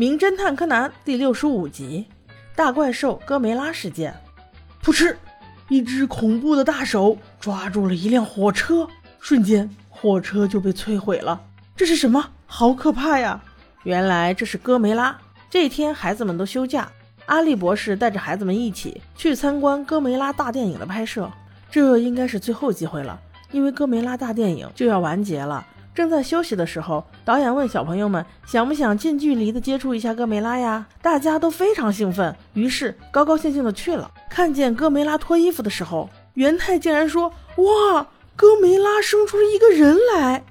名侦探柯南第六十五集：大怪兽哥梅拉事件。噗嗤，一只恐怖的大手抓住了一辆火车，瞬间火车就被摧毁了。这是什么？好可怕呀！原来这是哥梅拉。这天，孩子们都休假，阿笠博士带着孩子们一起去参观哥梅拉大电影的拍摄。这应该是最后机会了，因为哥梅拉大电影就要完结了。正在休息的时候，导演问小朋友们想不想近距离的接触一下哥梅拉呀？大家都非常兴奋，于是高高兴兴的去了。看见哥梅拉脱衣服的时候，元太竟然说：“哇，哥梅拉生出了一个人来！”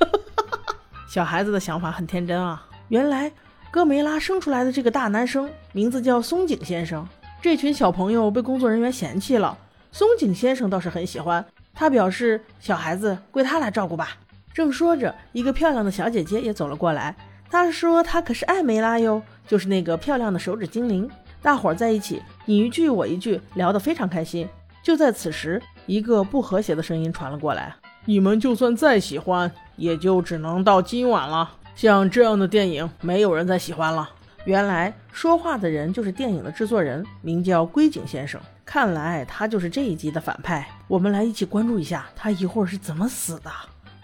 哈 小孩子的想法很天真啊。原来哥梅拉生出来的这个大男生名字叫松井先生。这群小朋友被工作人员嫌弃了，松井先生倒是很喜欢，他表示小孩子归他来照顾吧。正说着，一个漂亮的小姐姐也走了过来。她说：“她可是艾梅拉哟，就是那个漂亮的手指精灵。”大伙儿在一起，你一句我一句，聊得非常开心。就在此时，一个不和谐的声音传了过来：“你们就算再喜欢，也就只能到今晚了。像这样的电影，没有人再喜欢了。”原来说话的人就是电影的制作人，名叫龟井先生。看来他就是这一集的反派。我们来一起关注一下，他一会儿是怎么死的。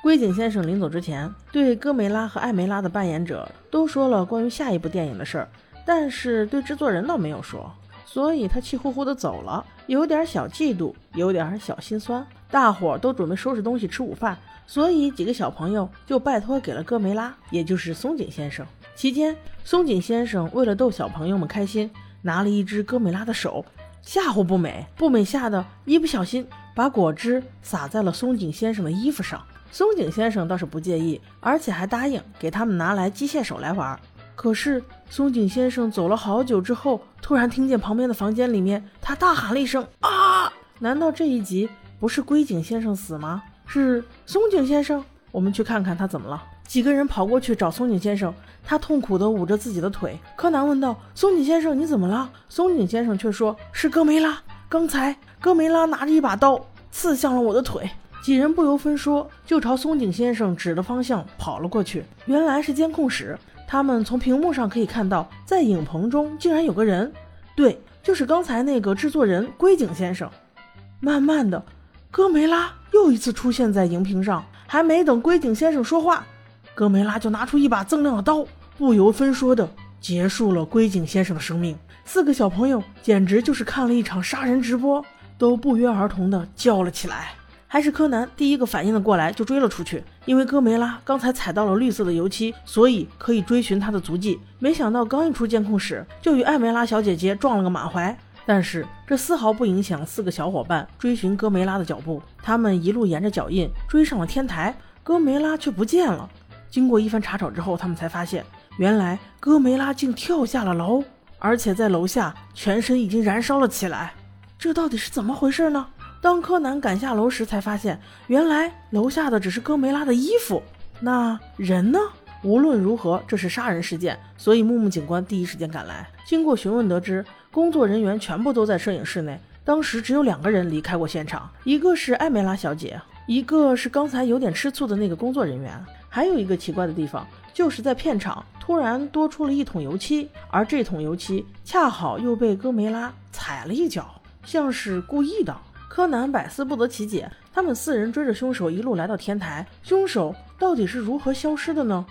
龟井先生临走之前，对哥梅拉和艾梅拉的扮演者都说了关于下一部电影的事儿，但是对制作人倒没有说，所以他气呼呼的走了，有点小嫉妒，有点小心酸。大伙儿都准备收拾东西吃午饭，所以几个小朋友就拜托给了哥梅拉，也就是松井先生。期间，松井先生为了逗小朋友们开心，拿了一只哥梅拉的手吓唬不美，不美吓得一不小心把果汁洒在了松井先生的衣服上。松井先生倒是不介意，而且还答应给他们拿来机械手来玩。可是松井先生走了好久之后，突然听见旁边的房间里面，他大喊了一声：“啊！”难道这一集不是龟井先生死吗？是松井先生？我们去看看他怎么了。几个人跑过去找松井先生，他痛苦地捂着自己的腿。柯南问道：“松井先生，你怎么了？”松井先生却说：“是哥梅拉，刚才哥梅拉拿着一把刀刺向了我的腿。”几人不由分说，就朝松井先生指的方向跑了过去。原来是监控室，他们从屏幕上可以看到，在影棚中竟然有个人，对，就是刚才那个制作人龟井先生。慢慢的，哥梅拉又一次出现在荧屏上，还没等龟井先生说话，哥梅拉就拿出一把锃亮的刀，不由分说的结束了龟井先生的生命。四个小朋友简直就是看了一场杀人直播，都不约而同的叫了起来。还是柯南第一个反应的过来，就追了出去。因为哥梅拉刚才踩到了绿色的油漆，所以可以追寻他的足迹。没想到刚一出监控室，就与艾梅拉小姐姐撞了个满怀。但是这丝毫不影响四个小伙伴追寻哥梅拉的脚步。他们一路沿着脚印追上了天台，哥梅拉却不见了。经过一番查找之后，他们才发现，原来哥梅拉竟跳下了楼，而且在楼下全身已经燃烧了起来。这到底是怎么回事呢？当柯南赶下楼时，才发现原来楼下的只是哥梅拉的衣服，那人呢？无论如何，这是杀人事件，所以木木警官第一时间赶来。经过询问，得知工作人员全部都在摄影室内，当时只有两个人离开过现场，一个是艾梅拉小姐，一个是刚才有点吃醋的那个工作人员。还有一个奇怪的地方，就是在片场突然多出了一桶油漆，而这桶油漆恰好又被哥梅拉踩了一脚，像是故意的。柯南百思不得其解，他们四人追着凶手一路来到天台，凶手到底是如何消失的呢？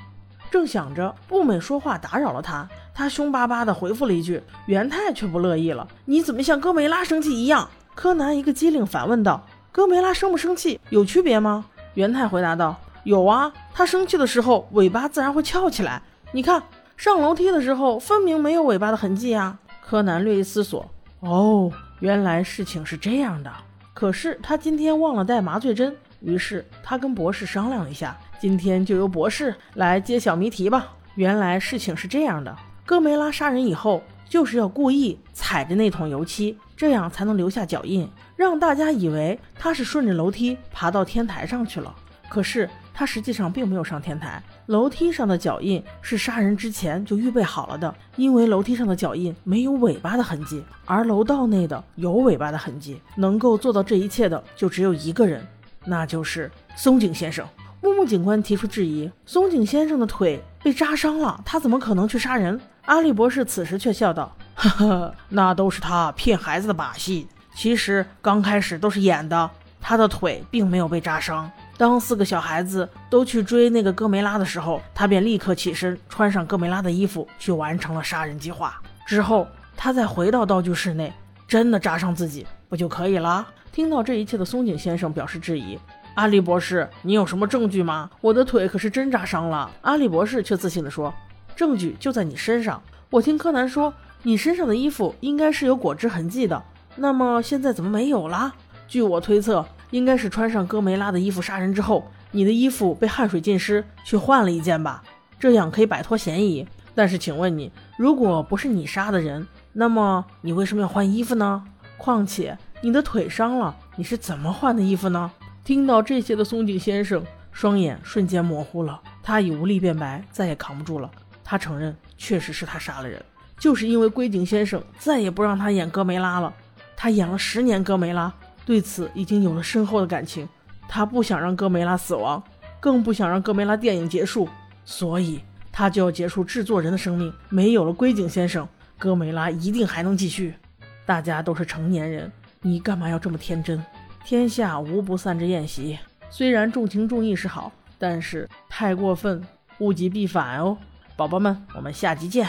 正想着，步美说话打扰了他，他凶巴巴地回复了一句，元太却不乐意了：“你怎么像哥梅拉生气一样？”柯南一个机灵反问道：“哥梅拉生不生气有区别吗？”元太回答道：“有啊，他生气的时候尾巴自然会翘起来，你看上楼梯的时候分明没有尾巴的痕迹啊。”柯南略一思索：“哦。”原来事情是这样的，可是他今天忘了带麻醉针，于是他跟博士商量了一下，今天就由博士来揭晓谜题吧。原来事情是这样的，哥梅拉杀人以后就是要故意踩着那桶油漆，这样才能留下脚印，让大家以为他是顺着楼梯爬到天台上去了。可是。他实际上并没有上天台，楼梯上的脚印是杀人之前就预备好了的，因为楼梯上的脚印没有尾巴的痕迹，而楼道内的有尾巴的痕迹。能够做到这一切的就只有一个人，那就是松井先生。木木警官提出质疑：松井先生的腿被扎伤了，他怎么可能去杀人？阿笠博士此时却笑道：“呵呵，那都是他骗孩子的把戏。其实刚开始都是演的，他的腿并没有被扎伤。当四个小孩子都去追那个哥梅拉的时候，他便立刻起身，穿上哥梅拉的衣服，去完成了杀人计划。之后，他再回到道具室内，真的扎伤自己，不就可以了？”听到这一切的松井先生表示质疑：“阿笠博士，你有什么证据吗？我的腿可是真扎伤了。”阿笠博士却自信地说。证据就在你身上。我听柯南说，你身上的衣服应该是有果汁痕迹的。那么现在怎么没有啦？据我推测，应该是穿上哥梅拉的衣服杀人之后，你的衣服被汗水浸湿，去换了一件吧，这样可以摆脱嫌疑。但是，请问你，如果不是你杀的人，那么你为什么要换衣服呢？况且你的腿伤了，你是怎么换的衣服呢？听到这些的松井先生双眼瞬间模糊了，他已无力辩白，再也扛不住了。他承认，确实是他杀了人，就是因为龟井先生再也不让他演哥梅拉了。他演了十年哥梅拉，对此已经有了深厚的感情。他不想让哥梅拉死亡，更不想让哥梅拉电影结束，所以他就要结束制作人的生命。没有了龟井先生，哥梅拉一定还能继续。大家都是成年人，你干嘛要这么天真？天下无不散之宴席，虽然重情重义是好，但是太过分，物极必反哦。宝宝们，我们下集见。